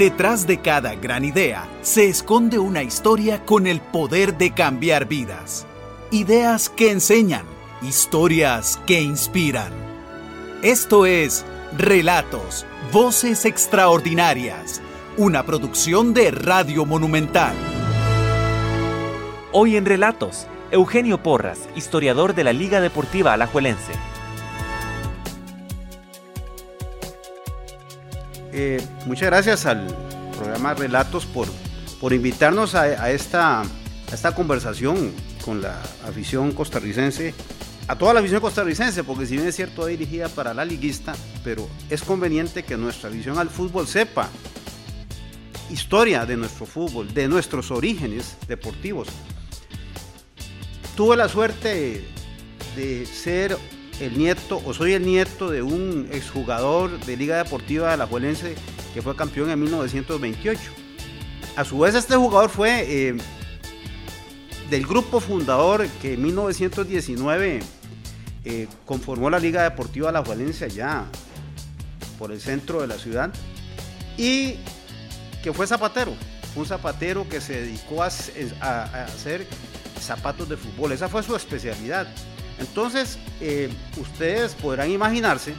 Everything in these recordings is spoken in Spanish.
Detrás de cada gran idea se esconde una historia con el poder de cambiar vidas. Ideas que enseñan, historias que inspiran. Esto es Relatos, Voces Extraordinarias, una producción de Radio Monumental. Hoy en Relatos, Eugenio Porras, historiador de la Liga Deportiva Alajuelense. Eh, muchas gracias al programa Relatos por, por invitarnos a, esta, a esta conversación con la afición costarricense, a toda la afición costarricense, porque si bien es cierto, dirigida para la liguista, pero es conveniente que nuestra afición al fútbol sepa historia de nuestro fútbol, de nuestros orígenes deportivos. Tuve la suerte de ser el nieto, o soy el nieto de un exjugador de Liga Deportiva de la Juelense que fue campeón en 1928. A su vez, este jugador fue eh, del grupo fundador que en 1919 eh, conformó la Liga Deportiva La Juelense allá por el centro de la ciudad y que fue zapatero. Un zapatero que se dedicó a hacer zapatos de fútbol. Esa fue su especialidad. Entonces, eh, ustedes podrán imaginarse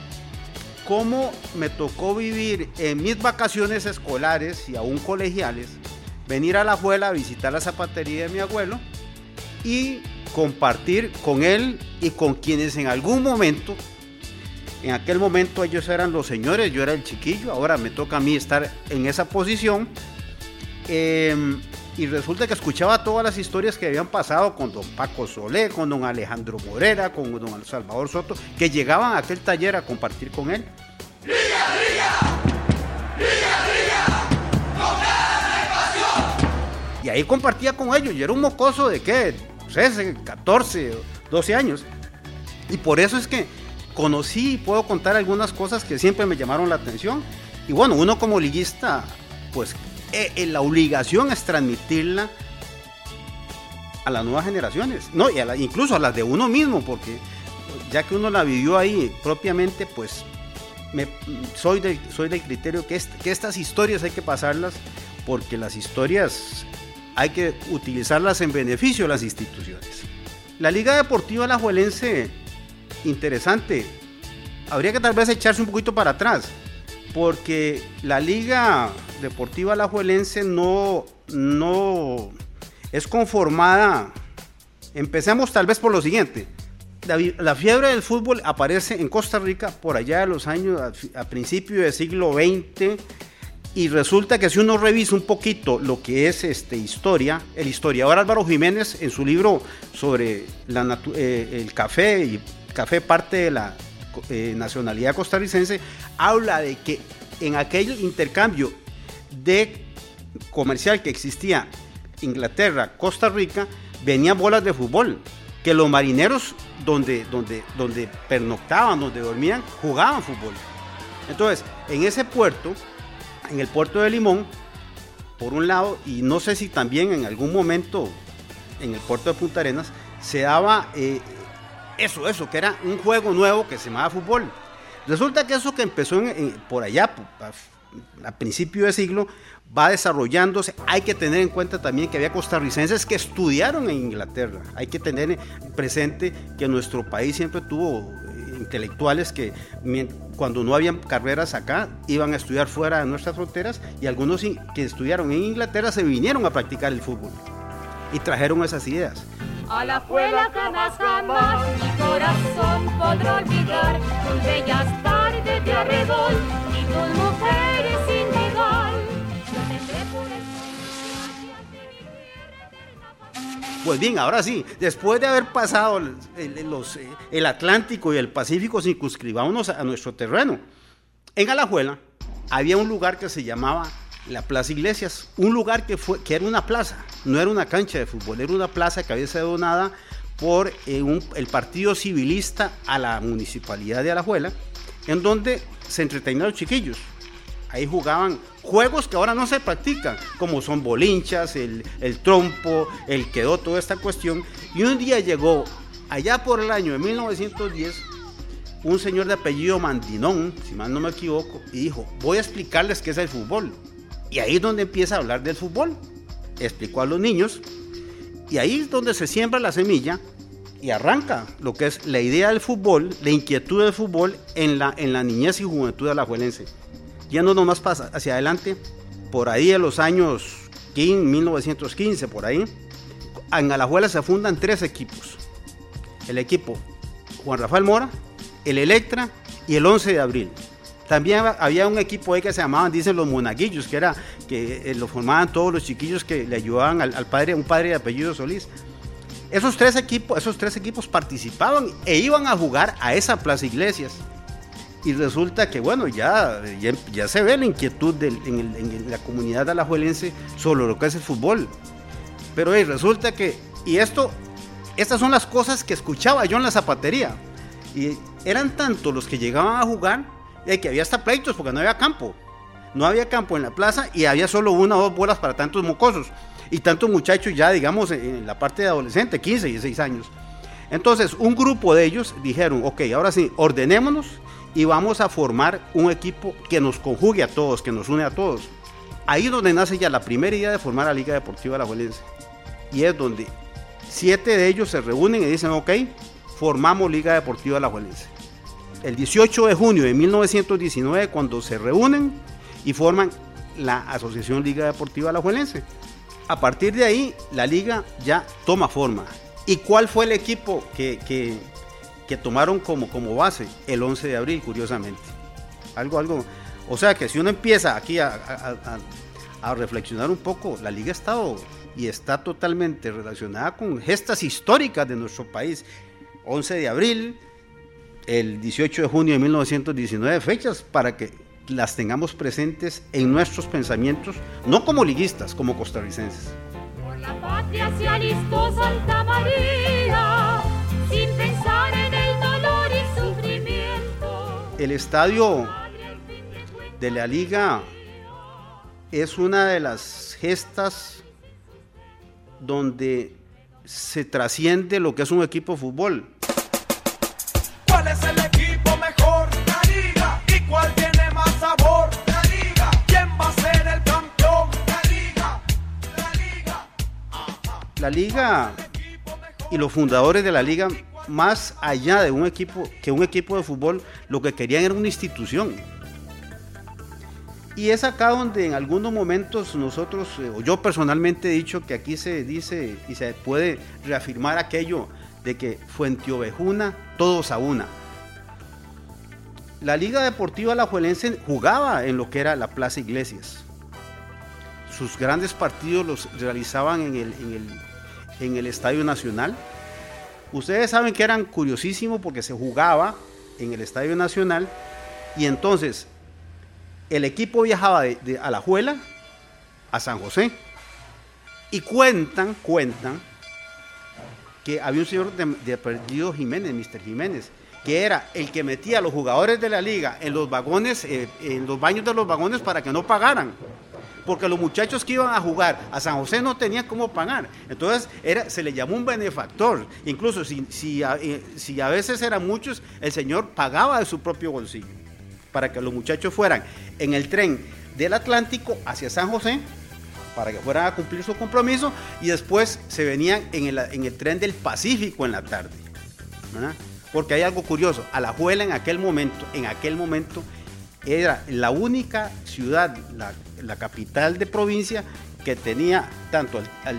cómo me tocó vivir en mis vacaciones escolares y aún colegiales, venir a la abuela a visitar la zapatería de mi abuelo y compartir con él y con quienes en algún momento, en aquel momento ellos eran los señores, yo era el chiquillo, ahora me toca a mí estar en esa posición. Em, y resulta que escuchaba todas las historias que habían pasado con don Paco Solé, con don Alejandro Morera, con don Salvador Soto, que llegaban a aquel taller a compartir con él. Y ahí compartía con ellos, y era un mocoso de qué, no sé, 14, 12 años. Y por eso es que conocí y puedo contar algunas cosas que siempre me llamaron la atención. Y bueno, uno como liguista, pues eh, la obligación es transmitirla a las nuevas generaciones, no, y incluso a las de uno mismo, porque ya que uno la vivió ahí propiamente, pues me, soy, soy del criterio que, que estas historias hay que pasarlas porque las historias hay que utilizarlas en beneficio de las instituciones. La Liga Deportiva Alajuelense, interesante, habría que tal vez echarse un poquito para atrás porque la Liga Deportiva Alajuelense no, no es conformada. Empecemos tal vez por lo siguiente. La, fiebre del fútbol aparece en Costa Rica por allá de los años, a, principios del siglo XX, y resulta que si uno revisa un poquito lo que es este, historia, el historiador Álvaro Jiménez en su libro sobre eh, el café y café parte de la eh, nacionalidad costarricense, habla de que en aquel intercambio de comercial que existía Inglaterra, Costa Rica, venían bolas de fútbol, que los marineros donde, donde, donde pernoctaban, donde dormían, jugaban fútbol. Entonces, en ese puerto, en el puerto de Limón, por un lado, y no sé si también en algún momento en el puerto de Punta Arenas, se daba eh, eso, eso, que era un juego nuevo que se llamaba fútbol. Resulta que eso que empezó por allá, a, principio de siglo, va desarrollándose. Hay que tener en cuenta también que había costarricenses que estudiaron en Inglaterra. Hay que tener presente que nuestro país siempre tuvo eh, intelectuales que cuando no habían carreras acá iban a estudiar fuera de nuestras fronteras y algunos que estudiaron en Inglaterra se vinieron a practicar el fútbol y trajeron esas ideas. A la escuela jamás, jamás mi corazón podrá olvidar tus bellas tardes de arrebol y tus mujeres sin igual. Pues bien, ahora sí, después de haber pasado el, los, el Atlántico y el Pacífico, circunscribámonos a nuestro terreno. En Alajuela había un lugar que se llamaba la Plaza Iglesias, un lugar que, fue, que era una plaza, no era una cancha de fútbol, era una plaza que había sido donada por eh, el Partido Civilista a la Municipalidad de Alajuela, en donde se entretenían los chiquillos. Ahí jugaban juegos que ahora no se practican, como son bolinchas, el, el trompo, el quedó, toda esta cuestión. Y un día llegó, allá por el año de 1910, un señor de apellido Mandinón, si mal no me equivoco, y dijo, voy a explicarles qué es el fútbol Y ahí es donde empieza a hablar del fútbol. Explicó a los niños. Y ahí es donde se siembra la semilla y arranca lo que es la idea del fútbol, la inquietud del fútbol en la, en la niñez y juventud de la Juelense. Yendo nomás pasa hacia adelante, por ahí en los años 15, 1915, por ahí, en Alajuela se fundan tres equipos. El equipo Juan Rafael Mora, el Electra y el 11 de abril. También había un equipo ahí que se llamaban, dicen los monaguillos, que era que eh, lo formaban todos los chiquillos que le ayudaban al, padre, un padre de apellido Solís. Esos tres equipos, esos tres equipos participaban e iban a jugar a esa Plaza Iglesias. Y resulta que, bueno, ya, ya, se ve la inquietud en, la comunidad alajuelense sobre lo que es el fútbol. Pero resulta que, y esto, estas son las cosas que escuchaba yo en la zapatería. Y eran tantos los que llegaban a jugar que había hasta pleitos porque no había campo. No había campo en la plaza y había solo una o dos bolas para tantos mocosos y tantos muchachos ya, digamos, en la parte de adolescente, 15 y 16 años. Entonces, un grupo de ellos dijeron, ok, ahora sí, ordenémonos y vamos a formar un equipo que nos conjugue a todos, que nos une a todos. Ahí es donde nace ya la primera idea de formar la Liga Deportiva La Juelense. Y es donde siete de ellos se reúnen y dicen, ok, formamos Liga Deportiva La Juelense. El 18 de junio de 1919, cuando se reúnen y forman la Asociación Liga Deportiva La Juelense. A partir de ahí, la liga ya toma forma. ¿Y cuál fue el equipo que, que, tomaron como, como base? El 11 de abril, curiosamente. Algo, algo. O sea que si uno empieza aquí a, a, reflexionar un poco, la liga ha estado y está totalmente relacionada con gestas históricas de nuestro país. 11 de abril, el 18 de junio de 1919, fechas para que las tengamos presentes en nuestros pensamientos, no como liguistas, como costarricenses. Por la patria se alistó Santa María, sin pensar en el dolor y sufrimiento. El estadio de la liga es una de las gestas donde se trasciende lo que es un equipo de fútbol. La liga y los fundadores de la liga, más allá de un equipo que un equipo de fútbol, lo que querían era una institución. Y es acá donde en algunos momentos nosotros, eh, o yo personalmente he dicho que aquí se dice y se puede reafirmar aquello de que Fuenteovejuna, todos a una. La Liga Deportiva Alajuelense jugaba en lo que era la Plaza Iglesias. Sus grandes partidos los realizaban en el, en el, en el Estadio Nacional. Ustedes saben que eran curiosísimos porque se jugaba en el Estadio Nacional y entonces el equipo viajaba de, de Alajuela a San José y cuentan, cuentan que había un señor de, de apellido Jiménez, Mr. Jiménez, que era el que metía a los jugadores de la liga en los vagones, eh, en los baños de los vagones para que no pagaran. Porque los muchachos que iban a jugar a San José no tenían cómo pagar. Entonces se le llamó un benefactor. Incluso si, si, a, eh, si a veces eran muchos, el señor pagaba de su propio bolsillo para que los muchachos fueran en el tren del Atlántico hacia San José para que fueran a cumplir su compromiso y después se venían en el, en el tren del Pacífico en la tarde. Porque hay algo curioso, Alajuela en aquel momento, en aquel momento era la única ciudad, la capital de provincia que tenía tanto al, al,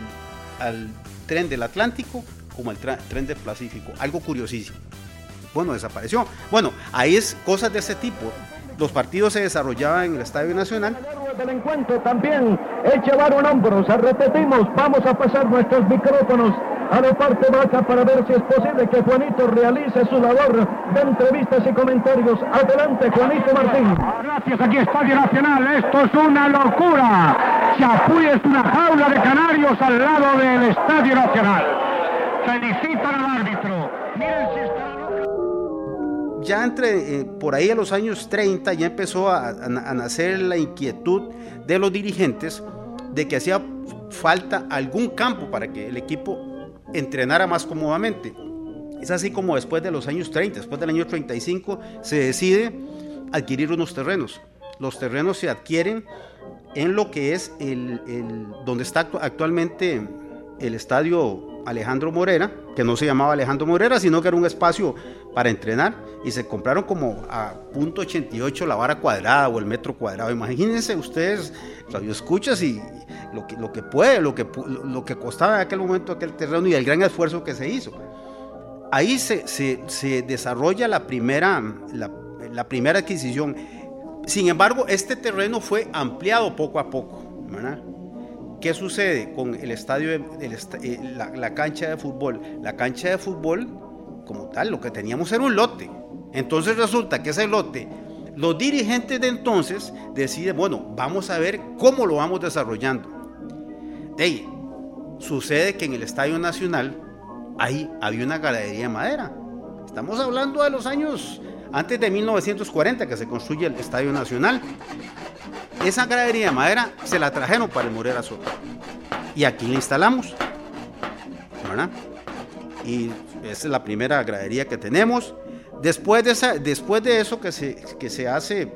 al tren del Atlántico como al tren del Pacífico. Algo curiosísimo. Bueno, desapareció. Bueno, ahí es cosas de ese tipo. Los partidos se desarrollaban en el Estadio Nacional. del encuentro también echaron hombros. Repetimos, vamos a pasar nuestros micrófonos a la parte baja para ver si es posible que Juanito realice su labor de entrevistas y comentarios. Adelante, Juanito Martín. Gracias, aquí Estadio Nacional. Esto es una locura. Chapuy es una jaula de canarios al lado del Estadio Nacional. Felicitan al árbitro. Ya entre eh, por ahí a los años 30 ya empezó a, nacer la inquietud de los dirigentes de que hacía falta algún campo para que el equipo entrenara más cómodamente. Es así como después de los años 30, después del año 35, se decide adquirir unos terrenos. los terrenos se adquieren en lo que es el, donde está actu- actualmente el estadio Alejandro Morera, que no se llamaba Alejandro Morera, sino que era un espacio para entrenar y se compraron como a punto 88 la vara cuadrada o el metro cuadrado. Imagínense ustedes, radio escuchas y lo que, lo que puede, lo que, lo que costaba en aquel momento aquel terreno y el gran esfuerzo que se hizo ahí se, se- se desarrolla la primera, la, la primera adquisición. Sin embargo, este terreno fue ampliado poco a poco. ¿verdad? ¿Qué sucede con el estadio, el eh, la, cancha de fútbol? La cancha de fútbol, como tal, lo que teníamos era un lote. Entonces resulta que ese lote, los dirigentes de entonces deciden, bueno, vamos a ver cómo lo vamos desarrollando. De sucede que en el Estadio Nacional ahí había una galería de madera. Estamos hablando de los años antes de 1940 que se construye el Estadio Nacional. Esa gradería de madera se la trajeron para el Morera Soto. Y aquí la instalamos. ¿verdad? Y esa es la primera gradería que tenemos. Después de, esa, después de eso que se, que se hace,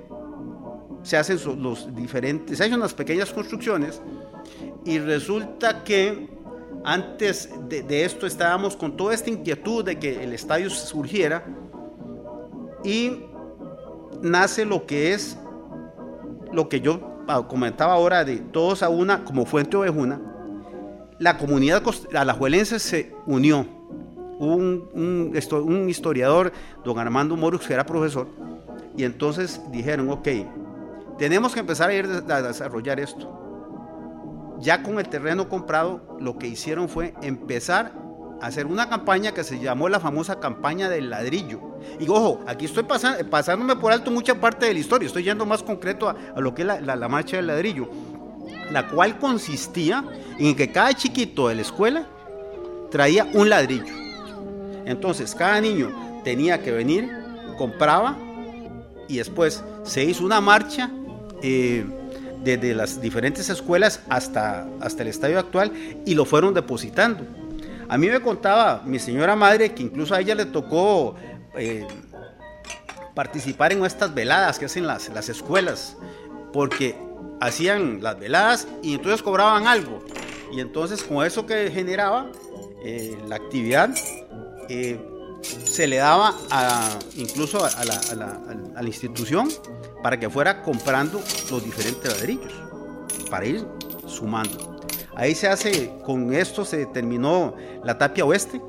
se hacen los diferentes, se hacen unas pequeñas construcciones y resulta que antes de, de esto estábamos con toda esta inquietud de que el estadio surgiera y nace lo que es lo que yo ah, comentaba ahora de todos a una como Fuente Ovejuna. La comunidad alajuelense se unió. Un, un un historiador, don Armando Morux, que era profesor, y entonces dijeron, ok, tenemos que empezar a ir a desarrollar esto ya con el terreno comprado, lo que hicieron fue empezar a hacer una campaña que se llamó la famosa campaña del ladrillo. Y ojo, aquí estoy pasándome por alto mucha parte de la historia, estoy yendo más concreto a, lo que es la marcha del ladrillo, la cual consistía en que cada chiquito de la escuela traía un ladrillo. Entonces, cada niño tenía que venir, compraba y después se hizo una marcha eh, desde las diferentes escuelas hasta, hasta el estadio actual y lo fueron depositando. A mí me contaba mi señora madre que incluso a ella le tocó eh, participar en estas veladas que hacen las, las escuelas, porque hacían las veladas y entonces cobraban algo. Y entonces con eso que generaba eh, la actividad, eh, se le daba a- incluso a la, a la- a la institución para que fuera comprando los diferentes ladrillos, para ir sumando. Ahí se hace, con esto se terminó la tapia oeste,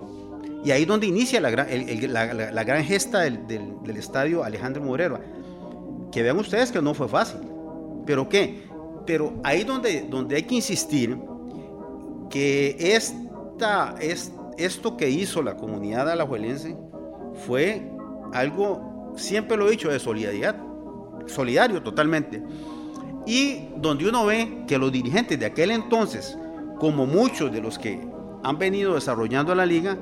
y ahí donde inicia la gran, la, gran gesta del, del- del estadio Alejandro Morero. Que vean ustedes que no fue fácil. ¿Pero qué? Pero ahí donde, donde hay que insistir que esta, es, esto que hizo la comunidad alajuelense fue algo, siempre lo he dicho, de solidaridad, solidario totalmente. Y donde uno ve que los dirigentes de aquel entonces, como muchos de los que han venido desarrollando la liga,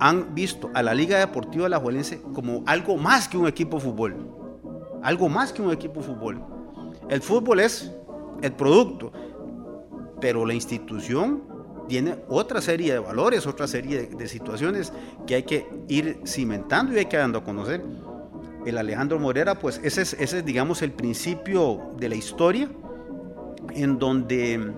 han visto a la Liga Deportiva Alajuelense como algo más que un equipo de fútbol. Algo más que un equipo de fútbol. El fútbol es el producto, pero la institución tiene otra serie de valores, otra serie de, de situaciones que hay que ir cimentando y hay que dando a conocer. El Alejandro Morera, pues ese es, ese es digamos, el principio de la historia en donde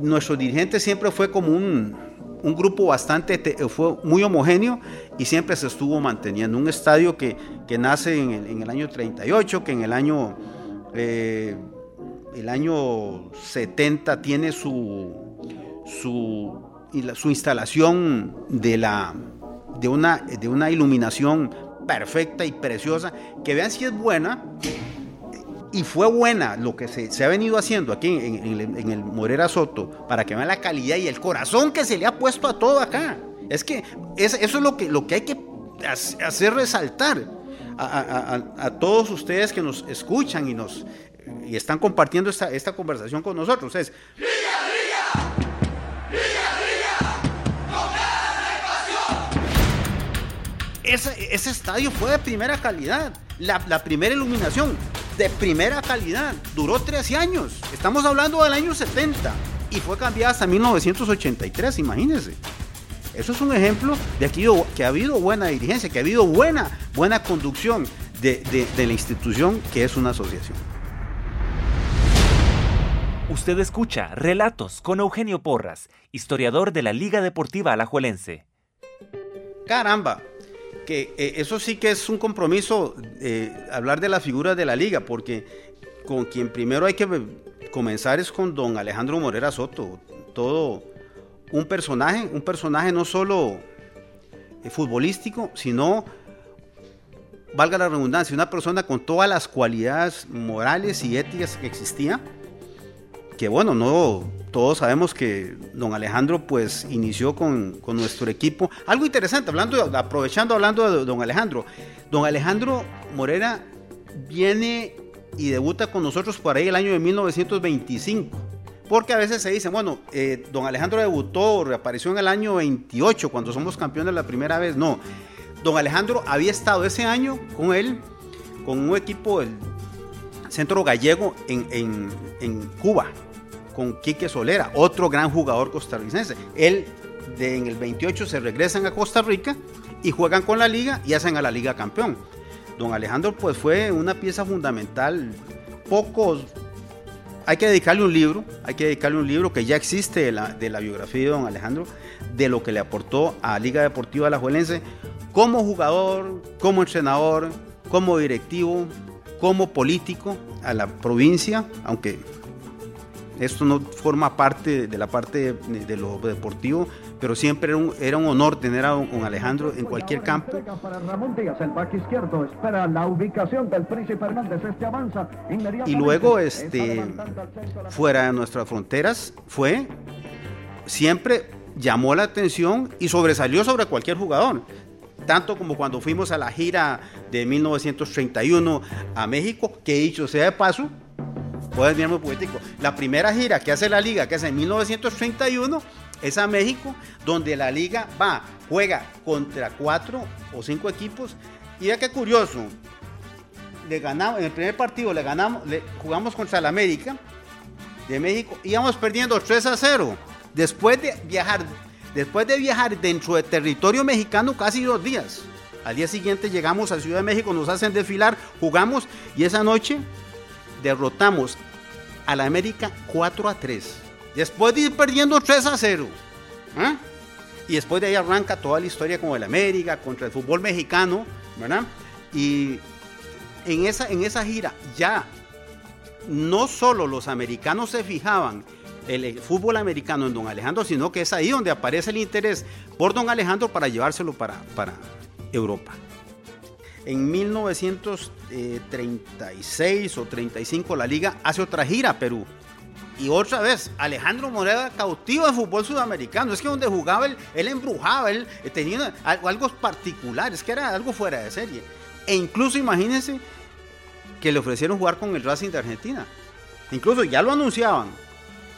nuestro dirigente siempre fue como un, un grupo bastante, te- fue muy homogéneo y siempre se estuvo manteniendo. Un estadio que, que nace en el, en el año 38, que en el año, eh, el año 70 tiene su, su, su instalación de, la, de, una, de una iluminación perfecta y preciosa, que vean si es buena, y fue buena lo que se, se ha venido haciendo aquí en, el, Morera Soto para que vean la calidad y el corazón que se le ha puesto a todo acá. Es que es- eso es lo que, lo que hay que hac- hacer resaltar a, a- todos ustedes que nos escuchan y nos y están compartiendo esta, esta conversación con nosotros. Es, ese, ese estadio fue de primera calidad. La, la primera iluminación de primera calidad. Duró 13 años. Estamos hablando del año 70. Y fue cambiada hasta 1983, imagínense. Eso es un ejemplo de aquí que ha habido buena dirigencia, que ha habido buena, buena conducción de, de- de la institución que es una asociación. Usted escucha Relatos con Eugenio Porras, historiador de la Liga Deportiva Alajuelense. Caramba, que eh, eso sí que es un compromiso eh, hablar de la figura de la liga, porque con quien primero hay que eh, comenzar es con don Alejandro Morera Soto, todo un personaje, un personaje no solo futbolístico, sino, valga la redundancia, una persona con todas las cualidades morales y éticas que existía que bueno, no todos sabemos que don Alejandro pues inició con, con nuestro equipo. Algo interesante, hablando, aprovechando hablando de don Alejandro. Don Alejandro Morera viene y debuta con nosotros por ahí el año de 1925. Porque a veces se dice, bueno, eh, don Alejandro debutó, reapareció en el año 28, cuando somos campeones la primera vez. No, don Alejandro había estado ese año con él, con un equipo del Centro Gallego en, en- en Cuba, con Quique Solera, otro gran jugador costarricense. Él de, en el 28 se regresan a Costa Rica y juegan con la liga y hacen a la liga campeón. Don Alejandro pues fue una pieza fundamental. Pocos, hay que dedicarle un libro, hay que dedicarle un libro que ya existe de la, de la biografía de don Alejandro, de lo que le aportó a Liga Deportiva Alajuelense como jugador, como entrenador, como directivo, como político a la provincia, aunque esto no forma parte de la parte de, lo deportivo, pero siempre era un, era un honor tener a don, Alejandro en cualquier campo. Entrega Para Ramón Díaz, el back izquierdo, espera la ubicación del Príncipe Hernández. Este avanza. Y luego, este, fuera de nuestras fronteras, fue, siempre llamó la atención y sobresalió sobre cualquier jugador. Tanto como cuando fuimos a la gira de 1931 a México, que dicho sea de paso, puedes verme poético. La primera gira que hace la liga, que es en 1931, es a México, donde la liga va, juega contra cuatro o cinco equipos. Y vea qué curioso, le ganamos, en el primer partido le ganamos, le jugamos contra el América de México, íbamos perdiendo 3 a 0. Después de viajar, después de viajar dentro del territorio mexicano casi dos días. Al día siguiente llegamos a Ciudad de México, nos hacen desfilar, jugamos y esa noche derrotamos a la América 4 a 3. Después de ir perdiendo 3 a 0. ¿ah? Y después de ahí arranca toda la historia con el América, contra el fútbol mexicano, ¿verdad? Y en esa, en esa gira ya no solo los americanos se fijaban el, fútbol americano en don Alejandro, sino que es ahí donde aparece el interés por don Alejandro para llevárselo para, para Europa. En 1936 o 35 la liga hace otra gira a Perú. Y otra vez, Alejandro Moreda cautiva el fútbol sudamericano. Es que donde jugaba él, él embrujaba, él tenía algo, algo particular, es que era algo fuera de serie. E incluso imagínense que le ofrecieron jugar con el Racing de Argentina. Incluso ya lo anunciaban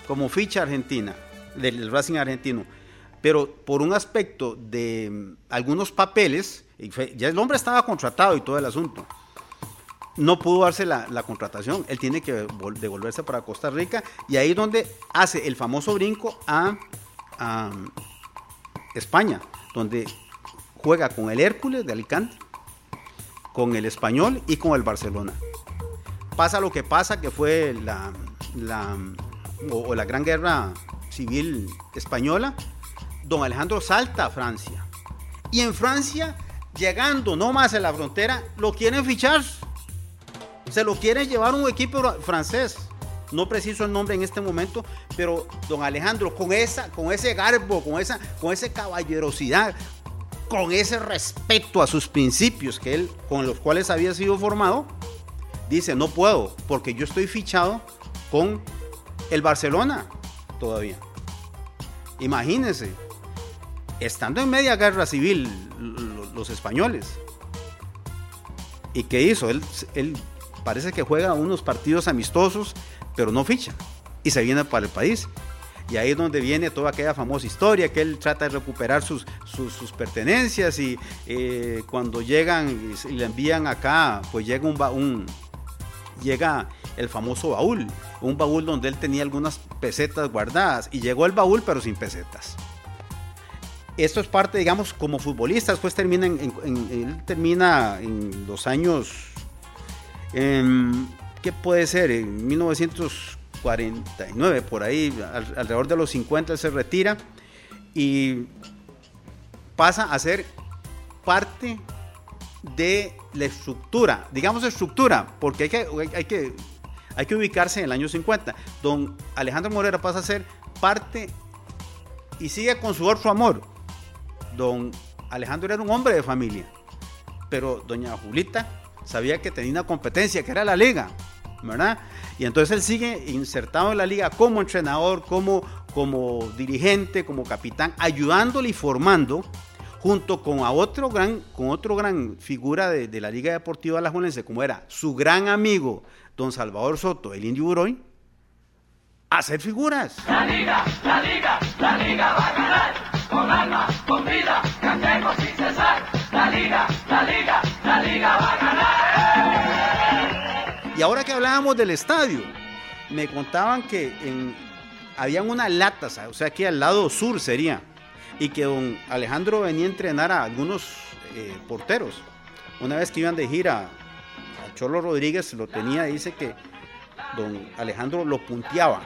como ficha argentina, del Racing argentino. Pero por un aspecto de mm, algunos papeles, ya el hombre estaba contratado y todo el asunto, no pudo darse la, contratación. Él tiene que vol- devolverse para Costa Rica y ahí es donde hace el famoso brinco a, a España, donde juega con el Hércules de Alicante, con el Español y con el Barcelona. Pasa lo que pasa, que fue la, la, o, la Gran Guerra Civil Española, don Alejandro salta a Francia. Y en Francia, llegando no más a la frontera, lo quieren fichar. Se lo quieren llevar un equipo francés. No preciso el nombre en este momento, pero don Alejandro, con, esa, con ese garbo, con esa, con caballerosidad, con ese respeto a sus principios que él, con los cuales había sido formado, dice, no puedo, porque yo estoy fichado con el Barcelona todavía. Imagínense, estando en media guerra civil lo- los españoles. ¿Y qué hizo? Él, parece que juega unos partidos amistosos, pero no ficha. Y se viene para el país. Y ahí es donde viene toda aquella famosa historia, que él trata de recuperar sus, sus, pertenencias y eh, cuando llegan y, le envían acá, pues llega un, un, llega el famoso baúl, un baúl donde él tenía algunas pesetas guardadas y llegó el baúl pero sin pesetas. Esto es parte, digamos, como futbolista, después termina en, él termina en los años Em, ¿Qué puede ser? En 1949, por ahí, al- alrededor de los 50, él se retira y pasa a ser parte de la estructura, digamos estructura, porque hay que, hay que, hay que ubicarse en el año 50. Don Alejandro Morera pasa a ser parte y sigue con su otro amor. Don Alejandro era un hombre de familia, pero doña Julita sabía que tenía una competencia, que era la liga, ¿verdad? Y entonces él sigue insertado en la liga como entrenador, como, como dirigente, como capitán, ayudándole y formando junto con a otro gran, con otro gran figura de, de la Liga Deportiva Alajuelense, como era su gran amigo don Salvador Soto, el Indio Buroy, a hacer figuras. Y ahora que hablábamos del estadio, me contaban que en, habían unas latas, o sea, aquí al lado sur sería, y que don Alejandro venía a entrenar a algunos eh, porteros. Una vez que iban de gira a Cholo Rodríguez, lo tenía, dice que don Alejandro lo punteaba.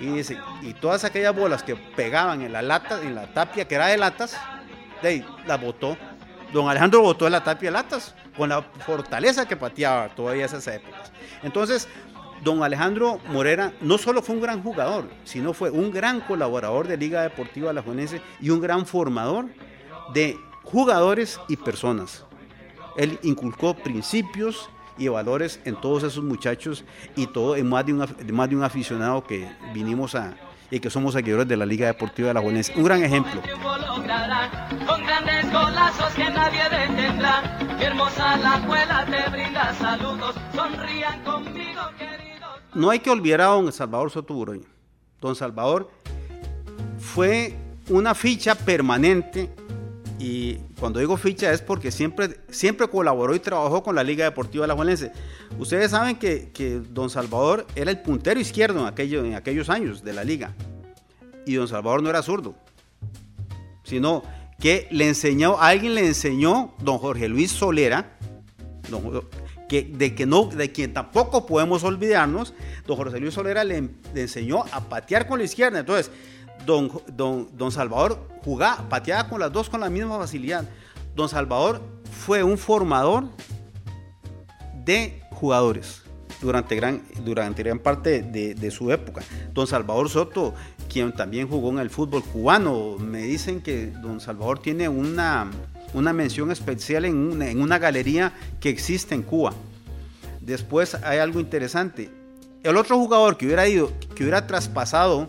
Y dice, y todas aquellas bolas que pegaban en la lata, en la tapia que era de latas, de ahí botó. Don Alejandro botó en la tapia de latas, con la fortaleza que pateaba todavía esas épocas. Entonces, don Alejandro Morera no solo fue un gran jugador, sino fue un gran colaborador de Liga Deportiva Alajuelense y un gran formador de jugadores y personas. Él inculcó principios y valores en todos esos muchachos y todo en más de un, más de un aficionado que vinimos a y que somos seguidores de la Liga Deportiva de la Juelense. Un gran ejemplo. tiempo logrará con grandes golazos que nadie detendrá. Qué hermosa la escuela te brinda saludos, sonrían conmigo queridos. No hay que olvidar a don Salvador Soto. Don Salvador fue una ficha permanente y cuando digo ficha es porque siempre, siempre colaboró y trabajó con la Liga Deportiva Alajuelense. Ustedes saben que, don Salvador era el puntero izquierdo en, aquello- en aquellos años de la liga y don Salvador no era zurdo, sino que le enseñó, alguien le enseñó, don Jorge Luis Solera, don de, que no, de quien tampoco podemos olvidarnos, don José Luis Solera le, le enseñó a patear con la izquierda. Entonces, don, don, don Salvador jugaba, pateaba con las dos con la misma facilidad. Don Salvador fue un formador de jugadores durante gran, durante gran parte de, su época. Don Salvador Soto, quien también jugó en el fútbol cubano, me dicen que don Salvador tiene una, una mención especial en una, en una galería que existe en Cuba. Después hay algo interesante. El otro jugador que hubiera ido, que hubiera traspasado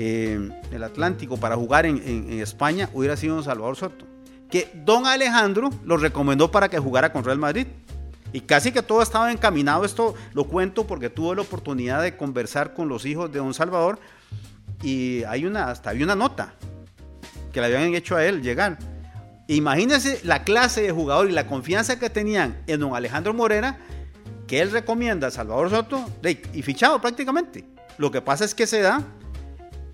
eh, el Atlántico para jugar en, España hubiera sido don Salvador Soto. Que don Alejandro lo recomendó para que jugara con Real Madrid. Y casi que todo estaba encaminado. Esto lo cuento porque tuve la oportunidad de conversar con los hijos de don Salvador. Y hay una, había una nota que le habían hecho a él llegar. Imagínense la clase de jugador y la confianza que tenían en don Alejandro Morera, que él recomienda a Salvador Soto y fichado prácticamente. Lo que pasa es que se da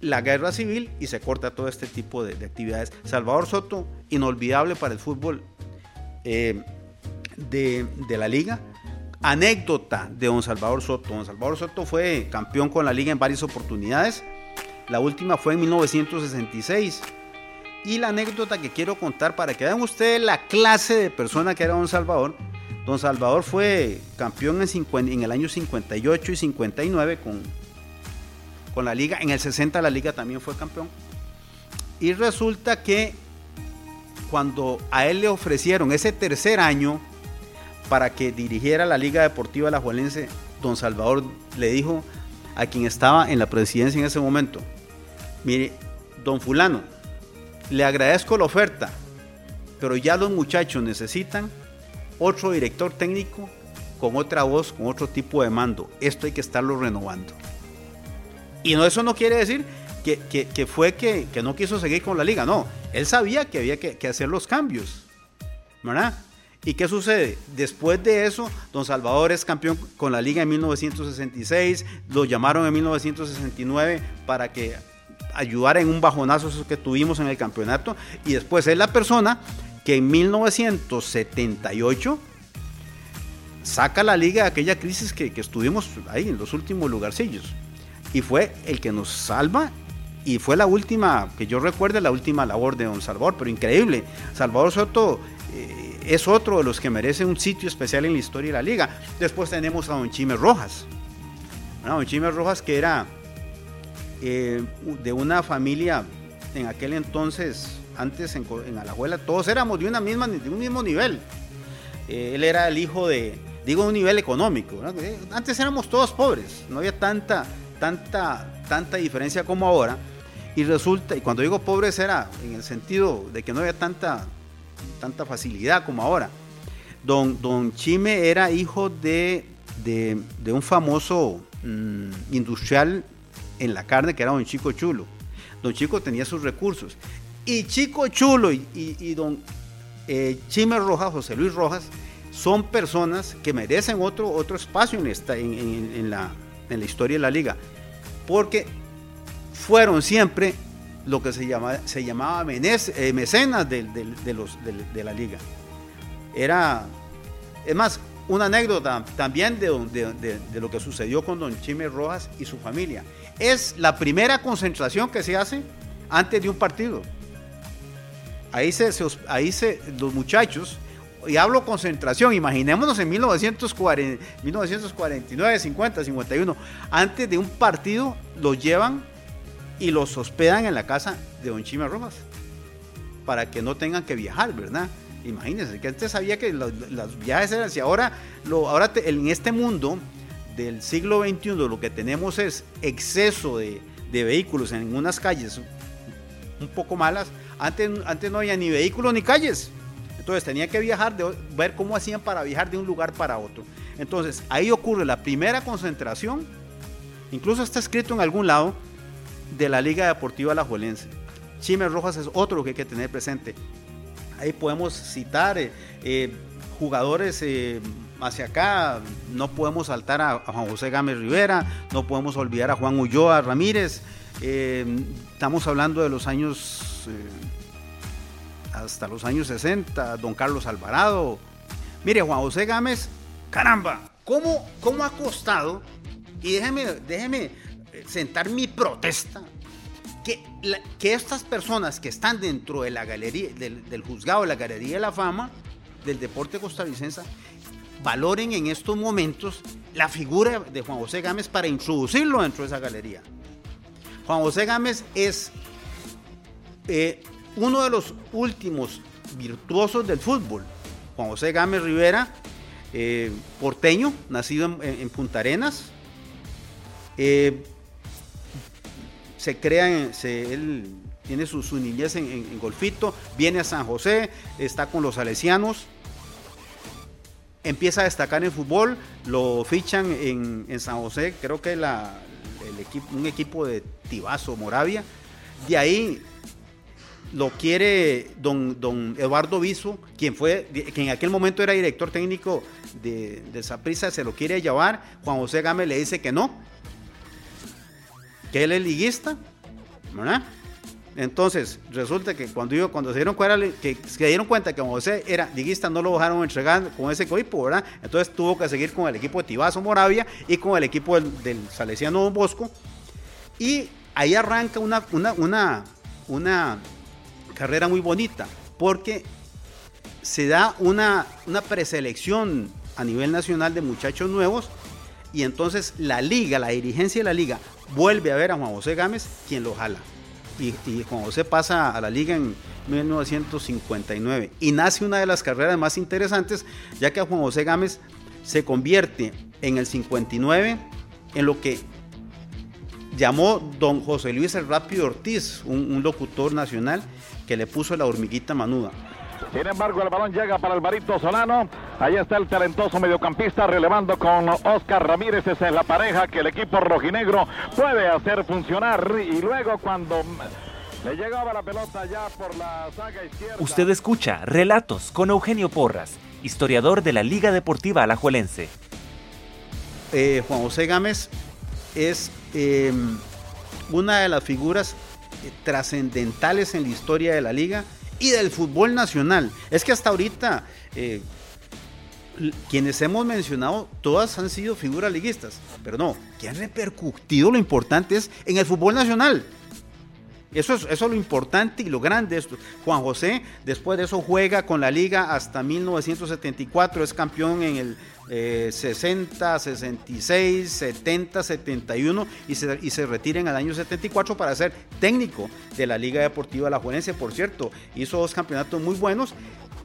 la guerra civil y se corta todo este tipo de, de actividades. Salvador Soto, inolvidable para el fútbol eh, de, de la liga. Anécdota de don Salvador Soto. Don Salvador Soto fue campeón con la liga en varias oportunidades. La última fue en 1966. Y la anécdota que quiero contar para que vean ustedes la clase de persona que era don Salvador. Don Salvador fue campeón en, 50 en el año 58 y 59 con, con la liga. En el 60 la liga también fue campeón. Y resulta que cuando a él le ofrecieron ese tercer año para que dirigiera la Liga Deportiva Alajuelense, don Salvador le dijo a quien estaba en la presidencia en ese momento, mire, don fulano, le agradezco la oferta, pero ya los muchachos necesitan otro director técnico con otra voz, con otro tipo de mando. Esto hay que estarlo renovando. Y no, eso no quiere decir que, que- fue que, que no quiso seguir con la liga, no. Él sabía que había que, hacer los cambios, ¿verdad? ¿Y qué sucede? Después de eso, don Salvador es campeón con la liga en 1966, lo llamaron en 1969 para que ayudara en un bajonazo que tuvimos en el campeonato, y después es la persona que en 1978 saca la liga de aquella crisis que, que estuvimos ahí en los últimos lugarcillos. Y fue el que nos salva y fue la última, que yo recuerde, la última labor de don Salvador, pero increíble. Salvador Soto eh, es otro de los que merece un sitio especial en la historia de la liga. Después tenemos a don Chime Rojas. ¿no? Don Chime Rojas que era eh, de una familia en aquel entonces, antes en, en Alajuela, todos éramos de, una misma, de un mismo nivel. Eh, él era el hijo de, digo, un nivel económico. Antes éramos todos pobres, no había tanta, tanta, tanta diferencia como ahora. Y resulta, y cuando digo pobres era en el sentido de que no había tanta, tanta facilidad como ahora. Don, don Chime era hijo de, de, un famoso mm, industrial en la carne que era don Chico Chulo. Don Chico tenía sus recursos. Y Chico Chulo y, y- don eh, Chime Rojas, José Luis Rojas, son personas que merecen otro, otro espacio en, esta, en- en la, en la historia de la liga. Porque fueron siempre lo que se, se llamaba menec- eh, mecenas del- del- de, los, de la liga. Era, es más, una anécdota también de, de- de- de lo que sucedió con don Chime Rojas y su familia. Es la primera concentración que se hace antes de un partido. Ahí se, ahí se, los muchachos, y hablo concentración, imaginémonos en 1940, 1949, 50, 51, antes de un partido los llevan y los hospedan en la casa de don Chime Rojas para que no tengan que viajar, ¿verdad? Imagínense que antes sabía que los, los viajes eran así. Ahora, lo, ahora te- en este mundo del siglo XXI lo que tenemos es exceso de, de vehículos en unas calles un poco malas. Antes, antes no había ni vehículos ni calles. Entonces tenía que viajar, de, ver cómo hacían para viajar de un lugar para otro. Entonces ahí ocurre la primera concentración, incluso está escrito en algún lado, de la Liga Deportiva Alajuelense. Chime Rojas es otro que hay que tener presente. Ahí podemos citar eh, eh, jugadores eh, hacia acá, no podemos saltar a, a Juan José Gámez Rivera, no podemos olvidar a Juan Ulloa Ramírez, estamos hablando de los años, hasta los años 60, don Carlos Alvarado. Mire, Juan José Gámez, caramba, ¿cómo, cómo ha costado? Y déjeme, déjeme eh, sentar mi protesta que, que estas personas que están dentro de la galería, del, del juzgado de la Galería de la Fama del deporte costarricense, valoren en estos momentos la figura de Juan José Gámez para introducirlo dentro de esa galería. Juan José Gámez es eh, uno de los últimos virtuosos del fútbol. Juan José Gámez Rivera, eh, porteño, nacido en, Punta Arenas. Eh, se crea, en- él tiene su, niñez en, Golfito, viene a San José, está con los salesianos, empieza a destacar en fútbol, lo fichan en, San José, creo que un equipo de Tibazo, Moravia, de ahí lo quiere don, don Eduardo Viso, quien fue, que en aquel momento era director técnico de, de Saprissa, se lo quiere llevar, Juan José Gámez le dice que no, que él es liguista, ¿verdad? Entonces, resulta que cuando, yo, cuando se, dieron cuenta, que se dieron cuenta que José era liguista, no lo dejaron entregar con ese equipo, ¿verdad? Entonces tuvo que seguir con el equipo de Tibazo Moravia y con el equipo del, Salesiano Don Bosco. Y ahí arranca una, una, una carrera muy bonita, porque se da una, una preselección a nivel nacional de muchachos nuevos y entonces la liga, la dirigencia de la liga, vuelve a ver a Juan José Gámez, quien lo jala. Y, y Juan José pasa a la liga en 1959 y nace una de las carreras más interesantes, ya que Juan José Gámez se convierte en el 59 en lo que llamó don José Luis el Rápido Ortiz, un locutor nacional que le puso la hormiguita manuda. Sin embargo, el balón llega para Alvarito Solano. Ahí está el talentoso mediocampista relevando con Oscar Ramírez. Esa es la pareja que el equipo rojinegro puede hacer funcionar. Y luego cuando le llegaba la pelota ya por la saga izquierda. Usted escucha Relatos con Eugenio Porras, historiador de la Liga Deportiva Alajuelense. Eh, Juan José Gámez es eh, una de las figuras trascendentales en la historia de la liga y del fútbol nacional. Es que hasta ahorita, eh, quienes hemos mencionado, todas han sido figuras liguistas, pero no, que han repercutido lo importante es en el fútbol nacional. Eso es, eso es lo importante y lo grande de esto. Juan José, después de eso, juega con la liga hasta 1974, es campeón en el eh, 60, 66, 70, 71 y se, y se retira en el año 74 para ser técnico de la Liga Deportiva La por cierto. Hizo dos campeonatos muy buenos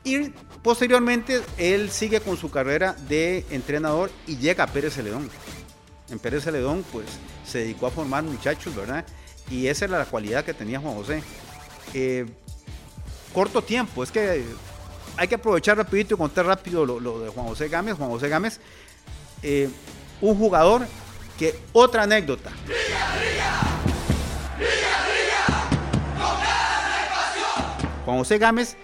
y posteriormente él sigue con su carrera de entrenador y llega a Pérez Celedón. En Pérez Celedón, pues se dedicó a formar muchachos, ¿verdad? Y esa era la cualidad que tenía Juan José. Eh, corto tiempo, es que hay que aprovechar rapidito y contar rápido lo, de Juan José Gámez. Juan José Gámez, eh, un jugador que, otra anécdota. Juan José Gámez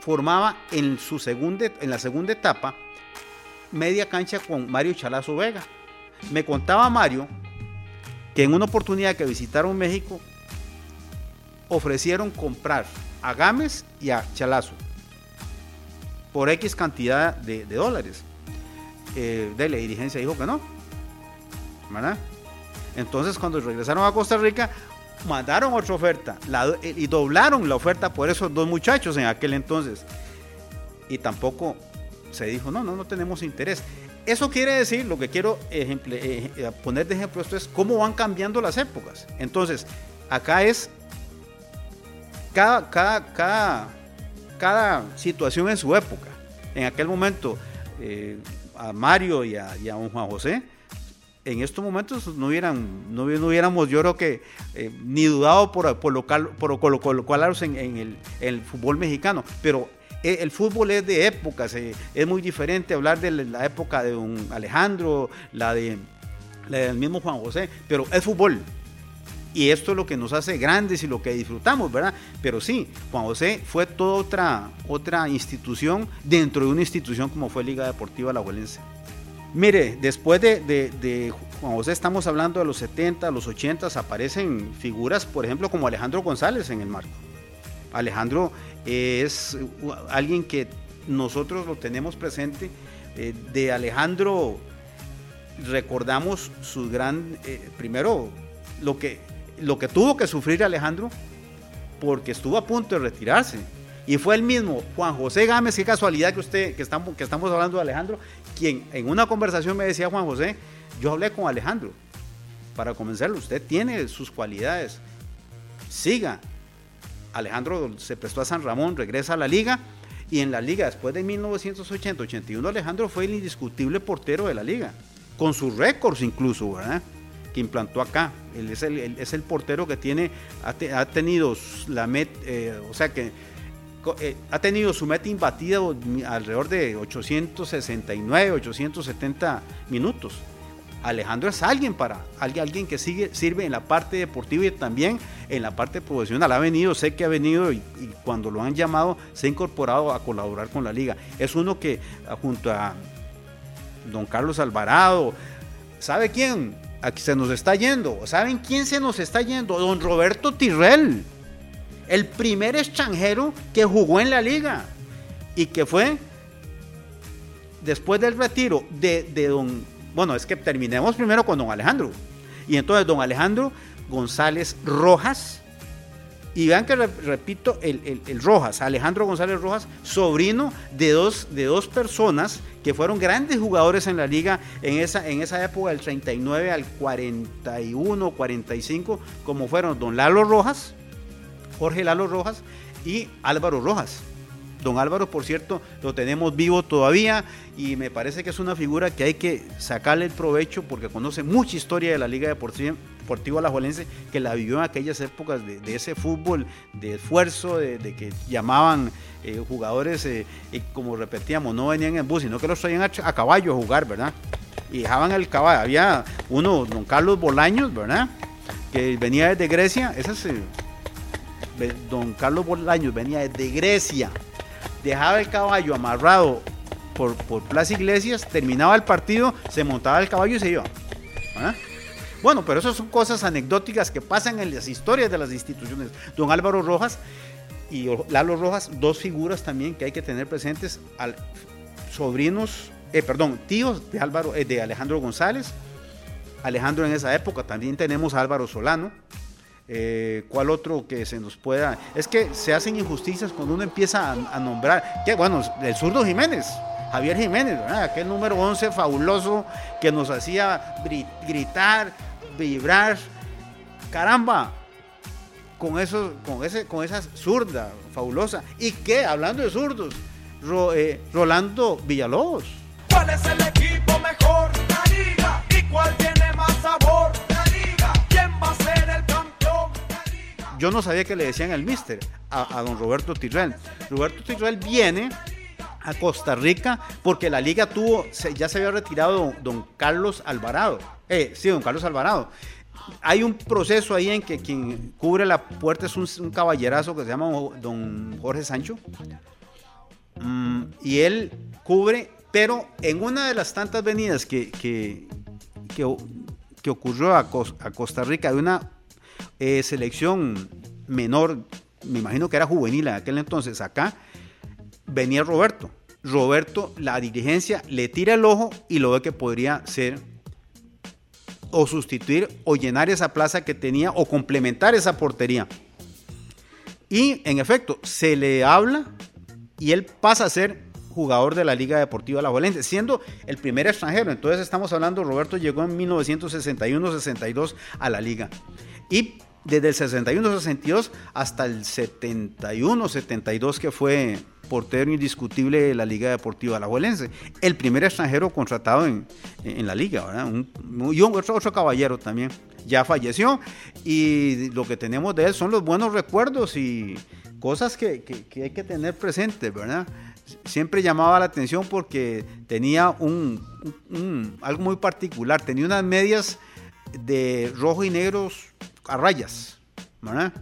formaba en, su segunda, en la segunda etapa media cancha con Mario Chalazo Vega. Me contaba Mario que en una oportunidad que visitaron México ofrecieron comprar a Gámez y a Chalazo por X cantidad de, dólares. Eh, de la dirigencia dijo que no. ¿verdad? Entonces cuando regresaron a Costa Rica mandaron otra oferta y doblaron la oferta por esos dos muchachos en aquel entonces. Y tampoco se dijo, no, no, no tenemos interés. Eso quiere decir, lo que quiero eh, eh, poner de ejemplo esto es cómo van cambiando las épocas. Entonces, acá es cada, cada, cada, situación en su época. En aquel momento, eh, a Mario y a, Juan José, en estos momentos no hubieran, no, no hubiéramos, yo creo que eh, ni dudado por, por, local, por colocarlos en, el, en el fútbol mexicano, pero el fútbol es de épocas, eh, es muy diferente hablar de la época de un Alejandro, la, de, la del mismo Juan José, pero es fútbol. Y esto es lo que nos hace grandes y lo que disfrutamos, ¿verdad? Pero sí, Juan José fue toda otra, otra institución dentro de una institución como fue Liga Deportiva La Mire, después de, de- de Juan José estamos hablando de los 70, los 80, aparecen figuras, por ejemplo, como Alejandro González en el marco. Alejandro es alguien que nosotros lo tenemos presente. Eh, de Alejandro recordamos su gran, eh, primero, lo que, lo que tuvo que sufrir Alejandro porque estuvo a punto de retirarse. Y fue el mismo Juan José Gámez, qué casualidad que usted, que estamos, que estamos hablando de Alejandro, quien en una conversación me decía Juan José, yo hablé con Alejandro para convencerlo, usted tiene sus cualidades, siga. Alejandro se prestó a San Ramón, regresa a la liga y en la liga después de 1980-81 Alejandro fue el indiscutible portero de la liga, con sus récords incluso, ¿verdad? Que implantó acá. Él es el, es el portero que tiene, ha, ha tenido la met, eh, o sea que eh, ha tenido su meta imbatida alrededor de 869, 870 minutos. Alejandro es alguien para alguien, que sigue, sirve en la parte deportiva y también en la parte profesional. Ha venido, sé que ha venido y, y cuando lo han llamado se ha incorporado a colaborar con la liga. Es uno que ah, junto a don Carlos Alvarado, ¿sabe quién? Aquí se nos está yendo. ¿Saben quién se nos está yendo? Don Roberto Tirrell, el primer extranjero que jugó en la liga y que fue después del retiro de, de don, bueno, es que terminemos primero con don Alejandro. Y entonces don Alejandro González Rojas, y vean que re- repito, el, el- el Rojas, Alejandro González Rojas, sobrino de dos, de dos personas que fueron grandes jugadores en la liga en esa, en esa época, del 39 al 41, 45, como fueron don Lalo Rojas, Jorge Lalo Rojas y Álvaro Rojas. Don Álvaro, por cierto, lo tenemos vivo todavía y me parece que es una figura que hay que sacarle el provecho porque conoce mucha historia de la Liga Deportiva, Deportiva Alajuelense que la vivió en aquellas épocas de, ese fútbol de esfuerzo, de, que llamaban eh, jugadores eh, y como repetíamos, no venían en bus, sino que los traían a, a caballo a jugar, ¿verdad? Y dejaban el caballo. Había uno, don Carlos Bolaños, ¿verdad? Que venía desde Grecia, ese es... eh, don Carlos Bolaños venía desde Grecia, dejaba el caballo amarrado por, por Iglesias, terminaba el partido, se montaba el caballo y se iba. ¿verdad? Bueno, pero eso son cosas anecdóticas que pasan en las historias de las instituciones. Don Álvaro Rojas y Lalo Rojas, dos figuras también que hay que tener presentes. Al- sobrinos, eh, perdón, tíos de Álvaro, eh, de Alejandro González. Alejandro en esa época también tenemos a Álvaro Solano. Eh, ¿Cuál otro que se nos pueda? Es que se hacen injusticias cuando uno empieza a, nombrar. Que bueno, el zurdo Jiménez, Javier Jiménez, ¿verdad? aquel número 11 fabuloso que nos hacía gritar, vibrar. Caramba, con, eso, con, ese, con esa zurda fabulosa. ¿Y qué? Hablando de zurdos, eh, Rolando Villalobos. ¿Cuál es el equipo mejor? ¿Y cuál tiene más sabor? Yo no sabía que le decían el mister a, don Roberto Tirrell. Roberto Tirrell viene a Costa Rica porque la liga tuvo, ya se había retirado don, Carlos Alvarado. Eh, sí, don Carlos Alvarado. Hay un proceso ahí en que quien cubre la puerta es un, un caballerazo que se llama don Jorge Sancho. Mm, y él cubre, pero en una de las tantas venidas que, que, que, ocurrió a, a Costa Rica, de una eh, selección menor, me imagino que era juvenil en aquel entonces, acá, venía Roberto. Roberto, la dirigencia le tira el ojo y lo ve que podría ser o sustituir o llenar esa plaza que tenía o complementar esa portería. Y en efecto, se le habla y él pasa a ser jugador de la Liga Deportiva La Alajuelense, siendo el primer extranjero. Entonces estamos hablando, Roberto llegó en 1961-62 a la liga. Y desde el 61-62 hasta el 71-72 que fue portero indiscutible de la Liga Deportiva Alajuelense. El primer extranjero contratado en, en la liga, ¿verdad? Un, y otro, caballero también. Ya falleció y lo que tenemos de él son los buenos recuerdos y cosas que, que- hay que tener presentes, ¿verdad? Siempre llamaba la atención porque tenía un- un- algo muy particular, tenía unas medias de rojo y negros a rayas, ¿verdad?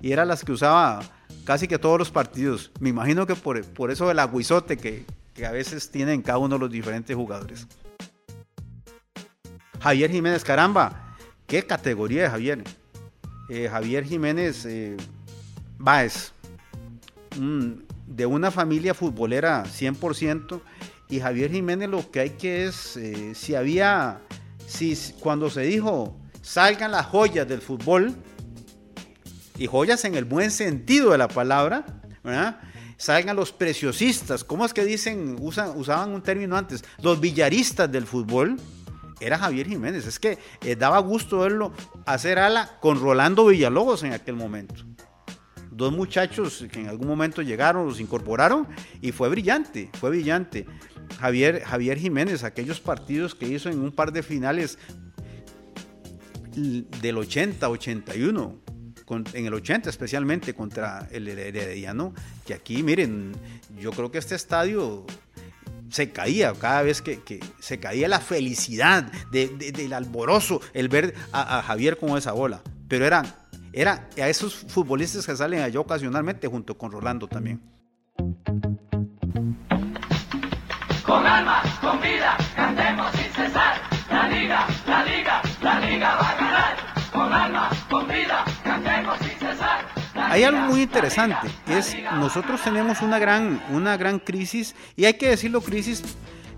Y eran las que usaba casi que todos los partidos. Me imagino que por, por eso el aguizote que, que a veces tienen cada uno de los diferentes jugadores. Javier Jiménez, caramba, qué categoría de Javier. Eh, Javier Jiménez eh, Báez, un- de una familia futbolera 100%, y Javier Jiménez lo que hay que es, eh, si había, si cuando se dijo, salgan las joyas del fútbol, y joyas en el buen sentido de la palabra. Salgan los preciosistas, ¿cómo es que dicen, usaban un término antes? Los villaristas del fútbol, era Javier Jiménez. Es que eh, daba gusto verlo hacer ala con Rolando Villalobos en aquel momento. Dos muchachos que en algún momento llegaron, los incorporaron y fue brillante, fue brillante. Javier, Javier Jiménez, aquellos partidos que hizo en un par de finales del 80, 81, con- en el 80 especialmente contra el Herediano, que aquí, miren, yo creo que este estadio se caía cada vez que, se caía la felicidad de- de- del alborozo, el ver a, Javier con esa bola. Pero eran, era a esos futbolistas que salen allá ocasionalmente junto con Rolando también. Con alma, con Hay algo muy interesante, es nosotros tenemos una gran, una gran crisis, y hay que decirlo crisis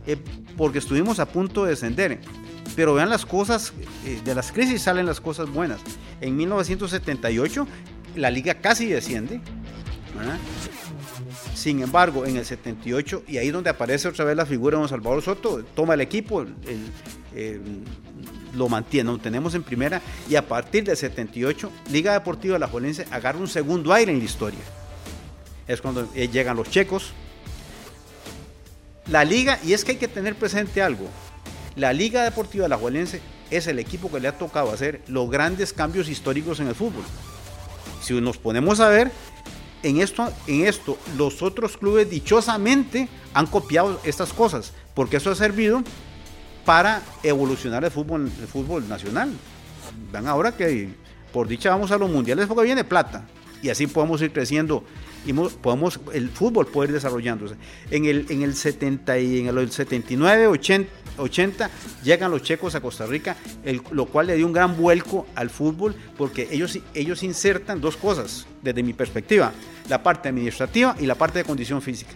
eh, porque estuvimos a punto de descender. Pero vean las cosas, eh, de las crisis salen las cosas buenas. En 1978 la liga casi desciende. Sin embargo, en el 78, y ahí donde aparece otra vez la figura de don Salvador Soto, toma el equipo, el- lo mantiene, lo tenemos en primera, y a partir del 78, Liga Deportiva La Jolense agarra un segundo aire en la historia. Es cuando eh, llegan los checos. La liga, y es que hay que tener presente algo, la Liga Deportiva La Jolense es el equipo que le ha tocado hacer los grandes cambios históricos en el fútbol. Si nos ponemos a ver, en esto, en esto los otros clubes dichosamente han copiado estas cosas, porque eso ha servido para evolucionar el fútbol, el fútbol nacional. Vean ahora que por dicha vamos a los mundiales porque viene plata y así podemos ir creciendo y mo- podemos el fútbol puede ir desarrollándose. En el en el 70 y en el 79, 80, 80 llegan los checos a Costa Rica, el- lo cual le dio un gran vuelco al fútbol porque ellos ellos insertan dos cosas desde mi perspectiva, la parte administrativa y la parte de condición física.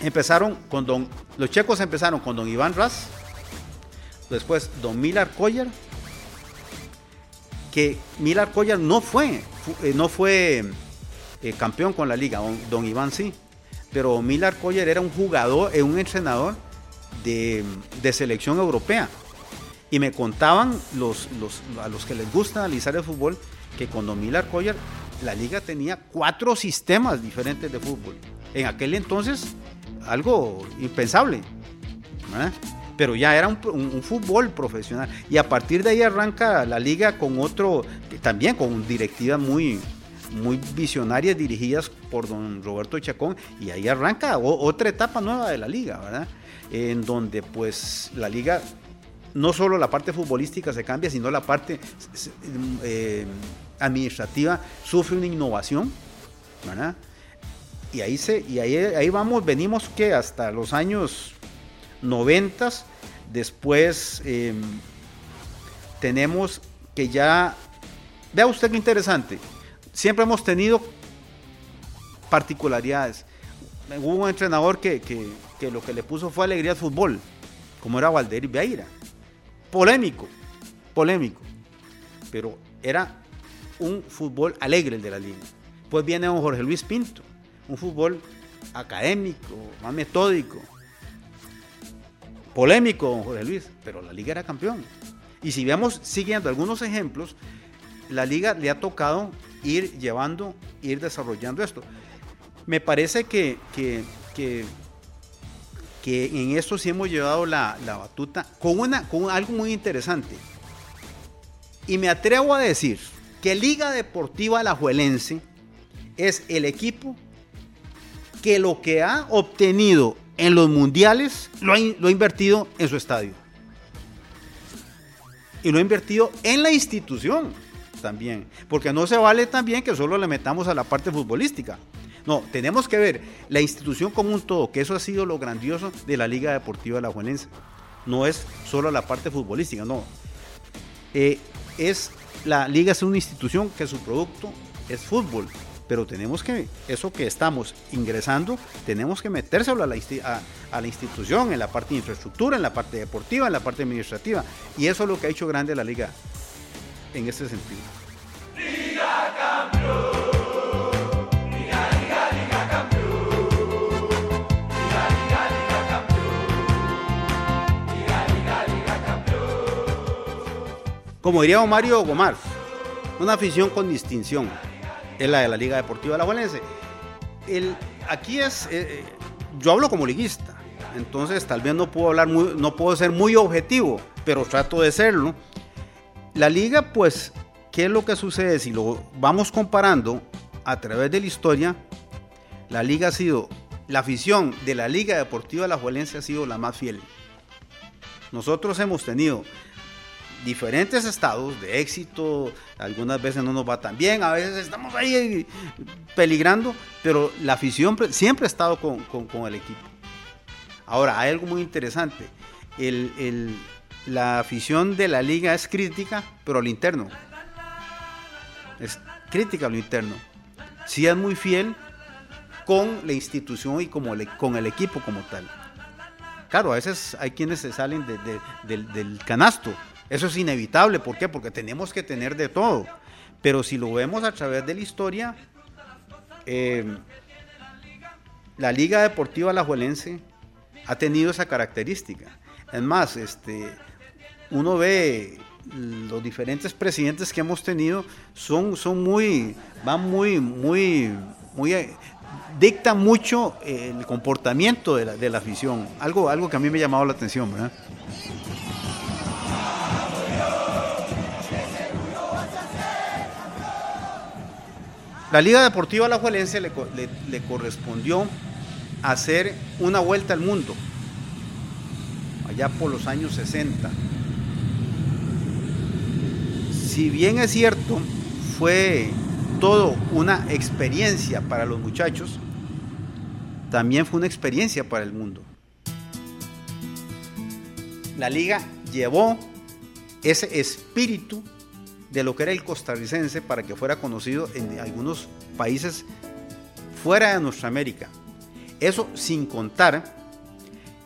empezaron con don, los checos empezaron con don Iván Raz, después don Milar Koyer, que Milar Koyer no fue, fu- eh, no fue eh, campeón con la liga, don, Iván sí, pero Milar Koyer era un jugador, eh, un entrenador de, selección europea. Y me contaban a los que les gusta analizar el fútbol que con Don Milar Koyer la liga tenía cuatro sistemas diferentes de fútbol. En aquel entonces, algo impensable. ¿verdad? Pero ya era un, fútbol profesional. Y a partir de ahí arranca la liga con otro, también con directivas muy, muy visionarias dirigidas por don Roberto Chacón. Y ahí arranca otra etapa nueva de la liga, ¿verdad? En donde pues la liga no solo la parte futbolística se cambia, sino la parte eh, administrativa sufre una innovación, ¿verdad? Y ahí se, y ahí, ahí vamos, venimos que hasta los años 90, después eh, tenemos que ya, vea usted qué interesante, siempre hemos tenido particularidades. Hubo un entrenador que, que- que lo que le puso fue alegría al fútbol, como era Valdeir Vieira polémico, polémico, pero era un fútbol alegre el de la liga. Pues viene don Jorge Luis Pinto, un fútbol académico, más metódico, polémico don Jorge Luis, pero la liga era campeón. Y si vemos siguiendo algunos ejemplos, la liga le ha tocado ir llevando, ir desarrollando esto. Me parece que, que, que que en esto sí hemos llevado la, la batuta con, una, con algo muy interesante. Y me atrevo a decir que Liga Deportiva Alajuelense es el equipo que lo que ha obtenido en los mundiales lo ha, invertido en su estadio. Y lo ha invertido en la institución también. Porque no se vale también que solo le metamos a la parte futbolística. No, tenemos que ver la institución como un todo, que eso ha sido lo grandioso de la Liga Deportiva Alajuelense. No es solo la parte futbolística, no. Eh, es la liga es una institución que su producto es fútbol, pero tenemos que eso que estamos ingresando tenemos que metérselo a la, institución en la parte de infraestructura, en la parte deportiva, en la parte administrativa y eso es lo que ha hecho grande la liga en este sentido. Como diría Mario Gomar, una afición con distinción es la de la Liga Deportiva Alajuelense. El, aquí es, eh, eh, yo hablo como liguista, entonces tal vez no puedo hablar muy, no puedo ser muy objetivo, pero trato de serlo. La liga, pues, ¿qué es lo que sucede? Si lo vamos comparando a través de la historia, la liga ha sido, la afición de la Liga Deportiva Alajuelense ha sido la más fiel. Nosotros hemos tenido diferentes estados de éxito, algunas veces no nos va tan bien, a veces estamos ahí peligrando, pero la afición pre- siempre ha estado con, con- el equipo. Ahora, hay algo muy interesante, el- el- la afición de la liga es crítica, pero a lo interno. Es crítica a interno. Sí es muy fiel con la institución y como le- con el equipo como tal. Claro, a veces hay quienes se salen de- de- del, del canasto. Eso es inevitable. ¿Por qué? Porque tenemos que tener de todo. Pero si lo vemos a través de la historia, eh, la Liga Deportiva Alajuelense ha tenido esa característica. Es más, este, uno ve los diferentes presidentes que hemos tenido son, son muy, van muy, muy, muy, eh, dictan mucho el comportamiento de la, de la afición. Algo, algo que a mí me ha llamado la atención, ¿verdad? La Liga Deportiva Alajuelense le, le correspondió hacer una vuelta al mundo, allá por los años 60. Si bien es cierto, fue todo una experiencia para los muchachos, también fue una experiencia para el mundo. La liga llevó ese espíritu de lo que era el costarricense para que fuera conocido en algunos países fuera de nuestra América. Eso sin contar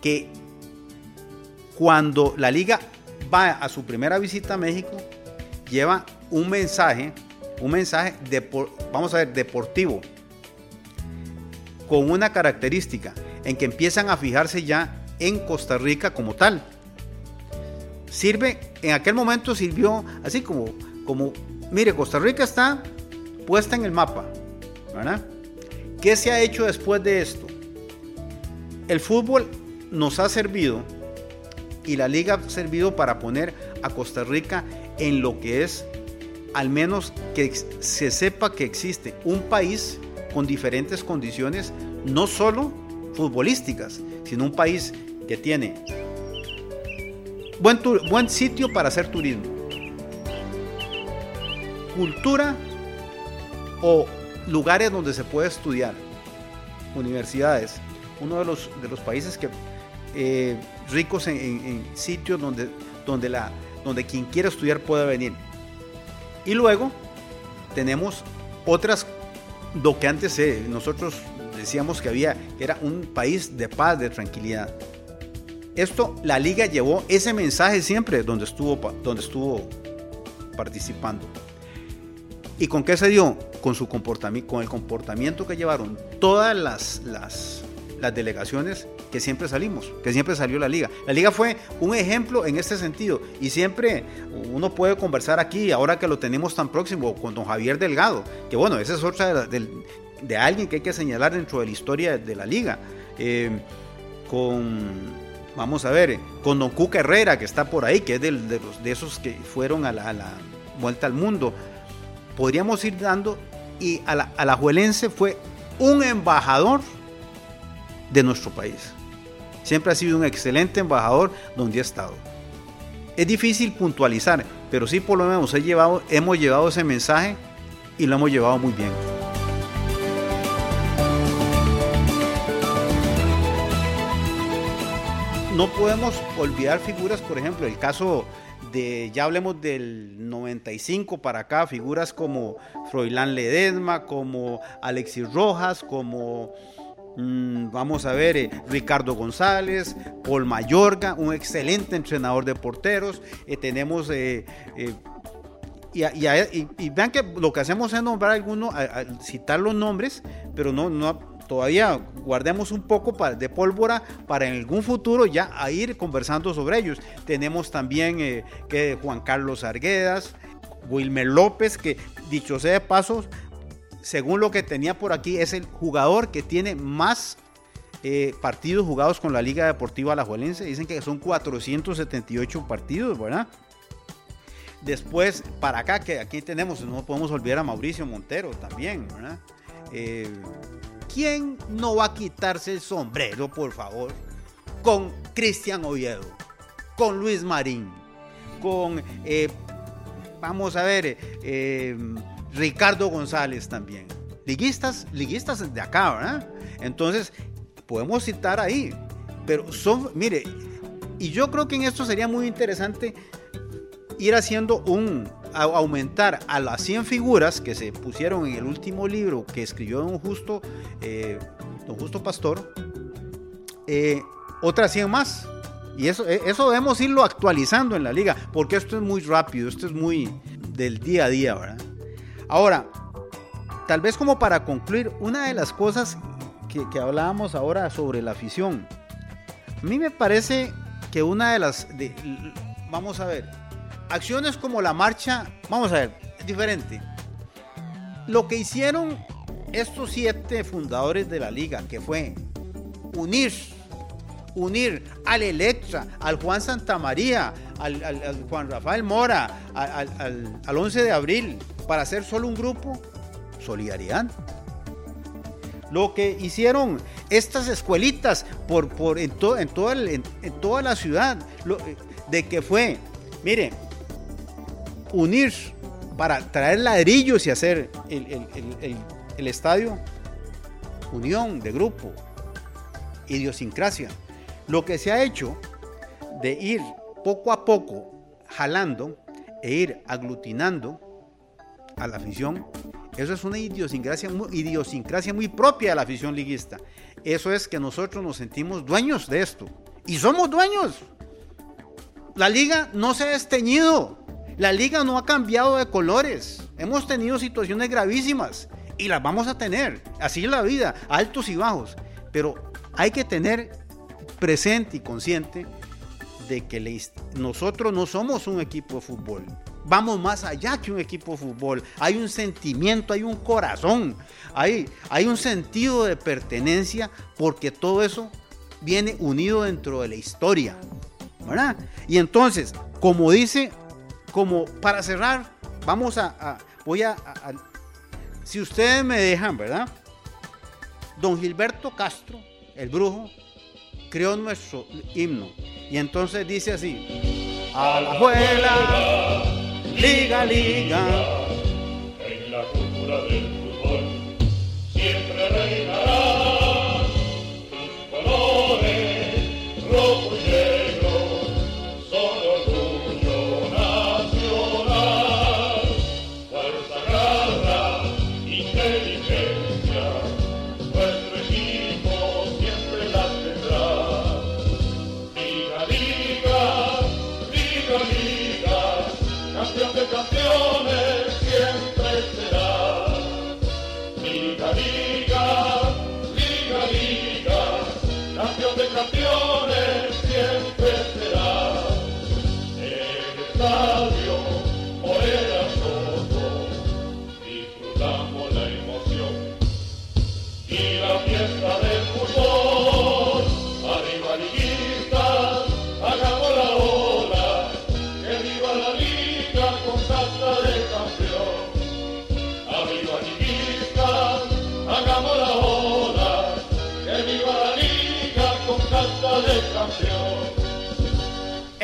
que cuando la liga va a su primera visita a México, lleva un mensaje, un mensaje, depor- vamos a ver, deportivo, con una característica, en que empiezan a fijarse ya en Costa Rica como tal. Sirve, en aquel momento sirvió así como, como, mire, Costa Rica está puesta en el mapa, ¿verdad? ¿Qué se ha hecho después de esto? El fútbol nos ha servido y la liga ha servido para poner a Costa Rica en lo que es, al menos que se sepa que existe un país con diferentes condiciones, no solo futbolísticas, sino un país que tiene buen, buen sitio para hacer turismo, cultura o lugares donde se puede estudiar, universidades, uno de los, de los países que eh, ricos en, sitios donde, donde, la, donde quien quiera estudiar pueda venir. Y luego tenemos otras, lo que antes eh, nosotros decíamos que había, era un país de paz, de tranquilidad. Esto, la liga llevó ese mensaje siempre donde estuvo, donde estuvo participando. ¿Y con qué se dio? Con, su con el comportamiento que llevaron todas las, las, delegaciones que siempre salimos, que siempre salió la liga. La liga fue un ejemplo en este sentido y siempre uno puede conversar aquí, ahora que lo tenemos tan próximo, con don Javier Delgado, que bueno, esa es otra de, del- de alguien que hay que señalar dentro de la historia de la liga. Eh, con, vamos a ver, con don Cuca Herrera, que está por ahí, que es de, los- de esos que fueron a la vuelta al mundo. Podríamos ir dando, y a la, Juelense fue un embajador de nuestro país. Siempre ha sido un excelente embajador donde ha estado. Es difícil puntualizar, pero sí por lo menos he llevado, hemos llevado ese mensaje y lo hemos llevado muy bien. No podemos olvidar figuras, por ejemplo, el caso de, ya hablemos del 95 para acá, figuras como Froilán Ledesma, como Alexis Rojas, como Mm, vamos a ver, eh, Ricardo González, Paul Mayorga, un excelente entrenador de porteros. eh, tenemos, eh, y, vean que lo que hacemos es nombrar algunos, citar los nombres, pero no todavía guardemos un poco de pólvora para en algún futuro ya a ir conversando sobre ellos. Tenemos también eh, que Juan Carlos Arguedas, Wilmer López, que dicho sea de paso, según lo que tenía por aquí, es el jugador que tiene más eh, partidos jugados con la Liga Deportiva Alajuelense. Dicen que son 478 partidos, ¿verdad? Después, para acá, que aquí tenemos, no podemos olvidar a Mauricio Montero también, ¿verdad? Eh, ¿Quién no va a quitarse el sombrero, por favor? Con Cristian Oviedo, con Luis Marín, con, eh, vamos a ver, eh, Ricardo González también. Liguistas, liguistas de acá, ¿verdad? Entonces, podemos citar ahí. Pero son, mire, y yo creo que en esto sería muy interesante ir haciendo un, a- aumentar a las 100 figuras que se pusieron en el último libro que escribió don Justo, eh, don Justo Pastor, eh, otras 100 más. Y eso, eh, eso debemos irlo actualizando en la liga, porque esto es muy rápido, esto es muy del día a día, ¿verdad? Ahora, tal vez como para concluir, una de las cosas que, hablábamos ahora sobre la afición, a mí me parece que una de las, vamos a ver, acciones como la marcha, vamos a ver, es diferente. Lo que hicieron estos siete fundadores de la liga, que fue unir, unir al Electra, al Juan Santamaría, al, al- Juan Rafael Mora, al, al- al- al 11 de abril, para hacer solo un grupo, solidaridad. Lo que hicieron estas escuelitas por, por en, to- en, toda, en- toda la ciudad, de que fue, mire, unir para traer ladrillos y hacer el, el- el- el- estadio, unión de grupo, idiosincrasia. Lo que se ha hecho de ir poco a poco jalando e ir aglutinando a la afición Eso es una idiosincrasia muy, idiosincrasia muy propia de la afición liguista. Eso es que nosotros nos sentimos dueños de esto. Y somos dueños. La liga no se ha desteñido. La liga no ha cambiado de colores. Hemos tenido situaciones gravísimas y las vamos a tener. Así es la vida, altos y bajos. Pero hay que tener presente y consciente de que nosotros no somos un equipo de fútbol. Vamos más allá que un equipo de fútbol. Hay un sentimiento, hay un corazón, hay, hay un sentido de pertenencia porque todo eso viene unido dentro de la historia. ¿verdad? Y entonces, como dice, como para cerrar, vamos a, voy a, si ustedes me dejan, ¿verdad? Don Gilberto Castro, el brujo, creó nuestro himno. Y entonces dice así, a la juela, liga, liga. En la cultura del fútbol siempre reinarán tus colores, rojo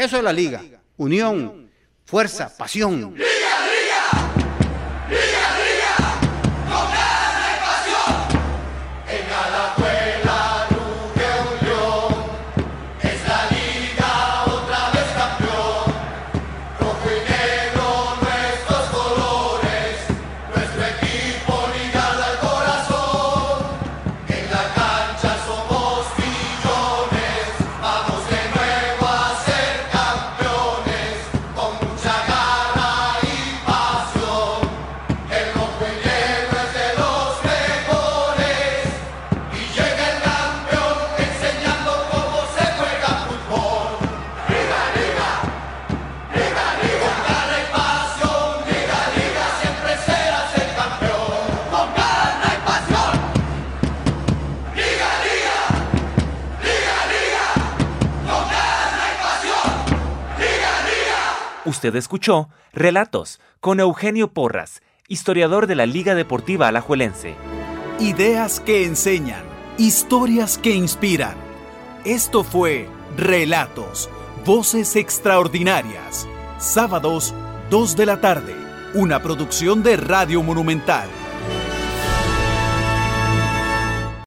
Eso es la liga. Unión, fuerza, pasión. Escuchó Relatos con Eugenio Porras, historiador de la Liga Deportiva Alajuelense. Ideas que enseñan, historias que inspiran. Esto fue Relatos, Voces Extraordinarias. Sábados, 2 de la tarde. Una producción de Radio Monumental.